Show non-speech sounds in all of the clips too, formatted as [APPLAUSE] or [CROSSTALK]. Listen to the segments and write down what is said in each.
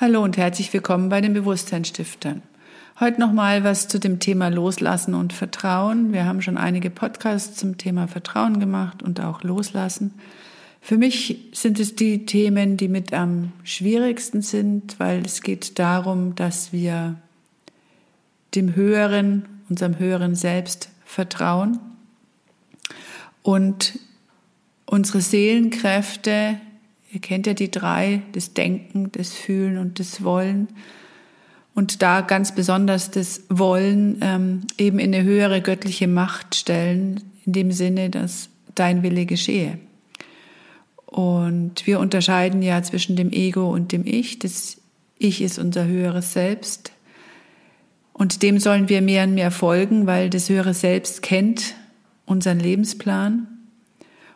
Hallo und herzlich willkommen bei den Bewusstseinsstiftern. Heute nochmal was zu dem Thema Loslassen und Vertrauen. Wir haben schon einige Podcasts zum Thema Vertrauen gemacht und auch Loslassen. Für mich sind es die Themen, die mit am schwierigsten sind, weil es geht darum, dass wir dem Höheren, unserem höheren Selbst vertrauen und unsere Seelenkräfte, ihr kennt ja die drei, das Denken, das Fühlen und das Wollen, und da ganz besonders das Wollen ähm, eben in eine höhere göttliche Macht stellen, in dem Sinne, dass dein Wille geschehe. Und wir unterscheiden ja zwischen dem Ego und dem Ich. Das Ich ist unser höheres Selbst. Und dem sollen wir mehr und mehr folgen, weil das höhere Selbst kennt unseren Lebensplan.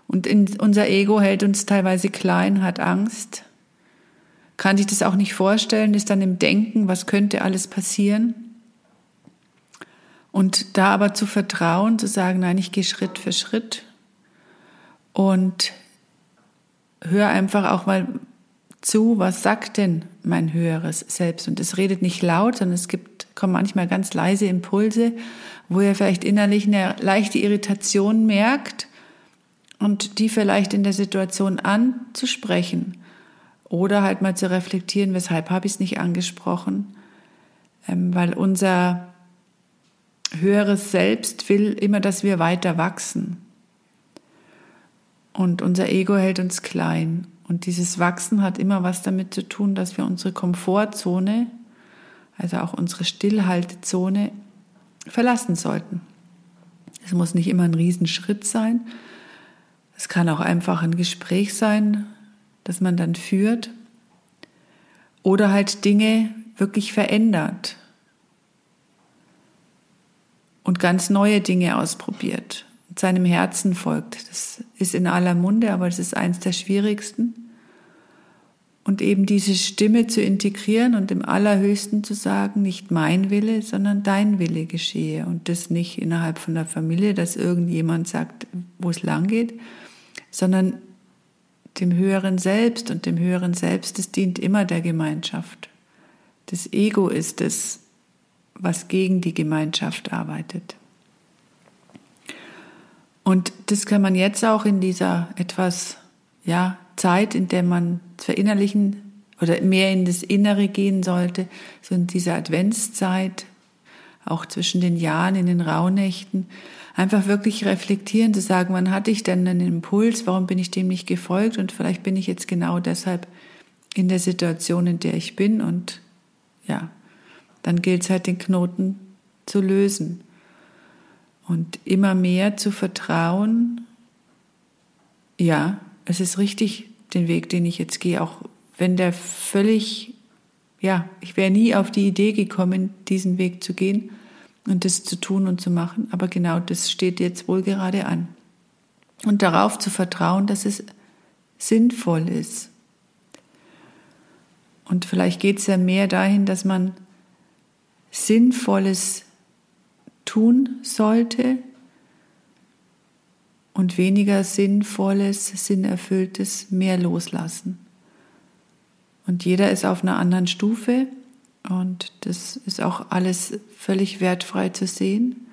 Und in, unser Ego hält uns teilweise klein, hat Angst, kann sich das auch nicht vorstellen, ist dann im Denken, was könnte alles passieren. Und da aber zu vertrauen, zu sagen, nein, ich gehe Schritt für Schritt und hör einfach auch mal zu, was sagt denn mein höheres Selbst? Und es redet nicht laut, sondern es gibt, kommen manchmal ganz leise Impulse, wo ihr vielleicht innerlich eine leichte Irritation merkt und die vielleicht in der Situation anzusprechen oder halt mal zu reflektieren, weshalb habe ich es nicht angesprochen, ähm, weil unser höheres Selbst will immer, dass wir weiter wachsen. Und unser Ego hält uns klein. Und dieses Wachsen hat immer was damit zu tun, dass wir unsere Komfortzone, also auch unsere Stillhaltezone, verlassen sollten. Es muss nicht immer ein Riesenschritt sein. Es kann auch einfach ein Gespräch sein, das man dann führt. Oder halt Dinge wirklich verändert und ganz neue Dinge ausprobiert seinem Herzen folgt. Das ist in aller Munde, aber das ist eins der schwierigsten. Und eben diese Stimme zu integrieren und im Allerhöchsten zu sagen, nicht mein Wille, sondern dein Wille geschehe. Und das nicht innerhalb von der Familie, dass irgendjemand sagt, wo es lang geht, sondern dem höheren Selbst. Und dem höheren Selbst, das dient immer der Gemeinschaft. Das Ego ist es, was gegen die Gemeinschaft arbeitet. Und das kann man jetzt auch in dieser etwas, ja, Zeit, in der man verinnerlichen oder mehr in das Innere gehen sollte, so in dieser Adventszeit, auch zwischen den Jahren, in den Rauhnächten, einfach wirklich reflektieren, zu sagen, wann hatte ich denn einen Impuls, warum bin ich dem nicht gefolgt? Und vielleicht bin ich jetzt genau deshalb in der Situation, in der ich bin. Und ja, dann gilt es halt den Knoten zu lösen und immer mehr zu vertrauen, ja, es ist richtig den Weg, den ich jetzt gehe, auch wenn der völlig, ja, ich wäre nie auf die Idee gekommen, diesen Weg zu gehen und das zu tun und zu machen, aber genau das steht jetzt wohl gerade an. Und darauf zu vertrauen, dass es sinnvoll ist. Und vielleicht geht es ja mehr dahin, dass man Sinnvolles tun sollte und weniger Sinnvolles, Sinnerfülltes mehr loslassen. Und jeder ist auf einer anderen Stufe und das ist auch alles völlig wertfrei zu sehen.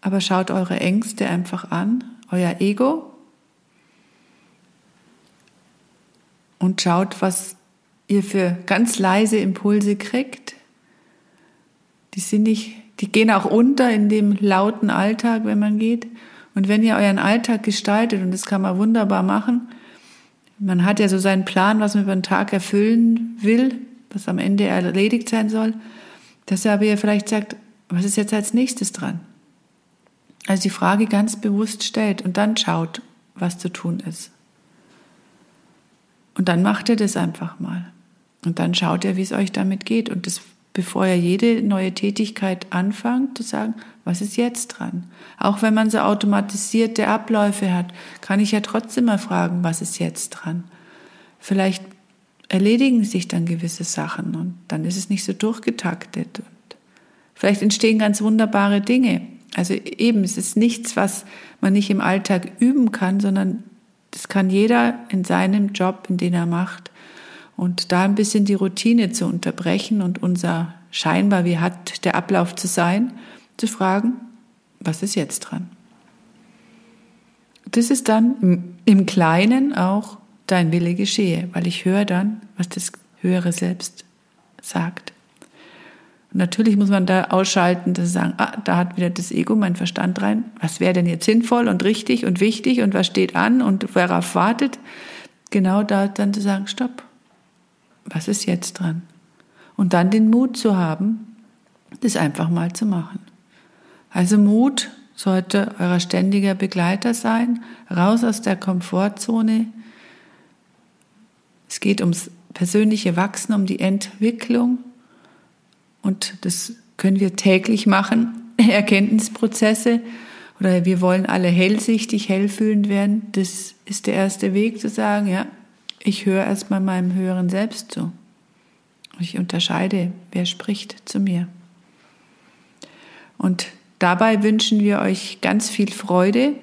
Aber schaut eure Ängste einfach an, euer Ego und schaut, was ihr für ganz leise Impulse kriegt. Die sind nicht die gehen auch unter in dem lauten Alltag, wenn man geht. Und wenn ihr euren Alltag gestaltet, und das kann man wunderbar machen, man hat ja so seinen Plan, was man über den Tag erfüllen will, was am Ende erledigt sein soll, dass er aber ihr vielleicht sagt, was ist jetzt als nächstes dran? Also die Frage ganz bewusst stellt und dann schaut, was zu tun ist. Und dann macht ihr das einfach mal. Und dann schaut ihr, wie es euch damit geht. Und das bevor er jede neue Tätigkeit anfängt, zu sagen, was ist jetzt dran? Auch wenn man so automatisierte Abläufe hat, kann ich ja trotzdem mal fragen, was ist jetzt dran? Vielleicht erledigen sich dann gewisse Sachen und dann ist es nicht so durchgetaktet und vielleicht entstehen ganz wunderbare Dinge. Also eben, es ist nichts, was man nicht im Alltag üben kann, sondern das kann jeder in seinem Job, in den er macht. Und da ein bisschen die Routine zu unterbrechen und unser scheinbar, wie hat der Ablauf zu sein, zu fragen, was ist jetzt dran? Das ist dann im Kleinen auch dein Wille geschehe, weil ich höre dann, was das höhere Selbst sagt. Und natürlich muss man da ausschalten, dass sie sagen, ah, da hat wieder das Ego, mein Verstand rein. Was wäre denn jetzt sinnvoll und richtig und wichtig und was steht an und worauf wartet? Genau da dann zu sagen, stopp. Was ist jetzt dran? Und dann den Mut zu haben, das einfach mal zu machen. Also Mut sollte euer ständiger Begleiter sein, raus aus der Komfortzone. Es geht ums persönliche Wachsen, um die Entwicklung und das können wir täglich machen, [LAUGHS] Erkenntnisprozesse oder wir wollen alle hellsichtig, hellfühlend werden. Das ist der erste Weg zu sagen, ja, ich höre erstmal meinem höheren Selbst zu. Ich unterscheide, wer spricht zu mir. Und dabei wünschen wir euch ganz viel Freude,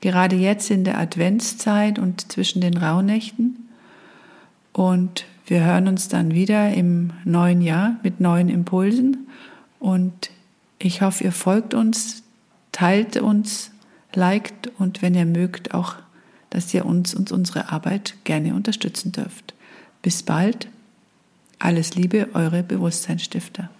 gerade jetzt in der Adventszeit und zwischen den Rauhnächten. Und wir hören uns dann wieder im neuen Jahr mit neuen Impulsen. Und ich hoffe, ihr folgt uns, teilt uns, liked und wenn ihr mögt auch, dass ihr uns und unsere Arbeit gerne unterstützen dürft. Bis bald. Alles Liebe, eure Bewusstseinsstifter.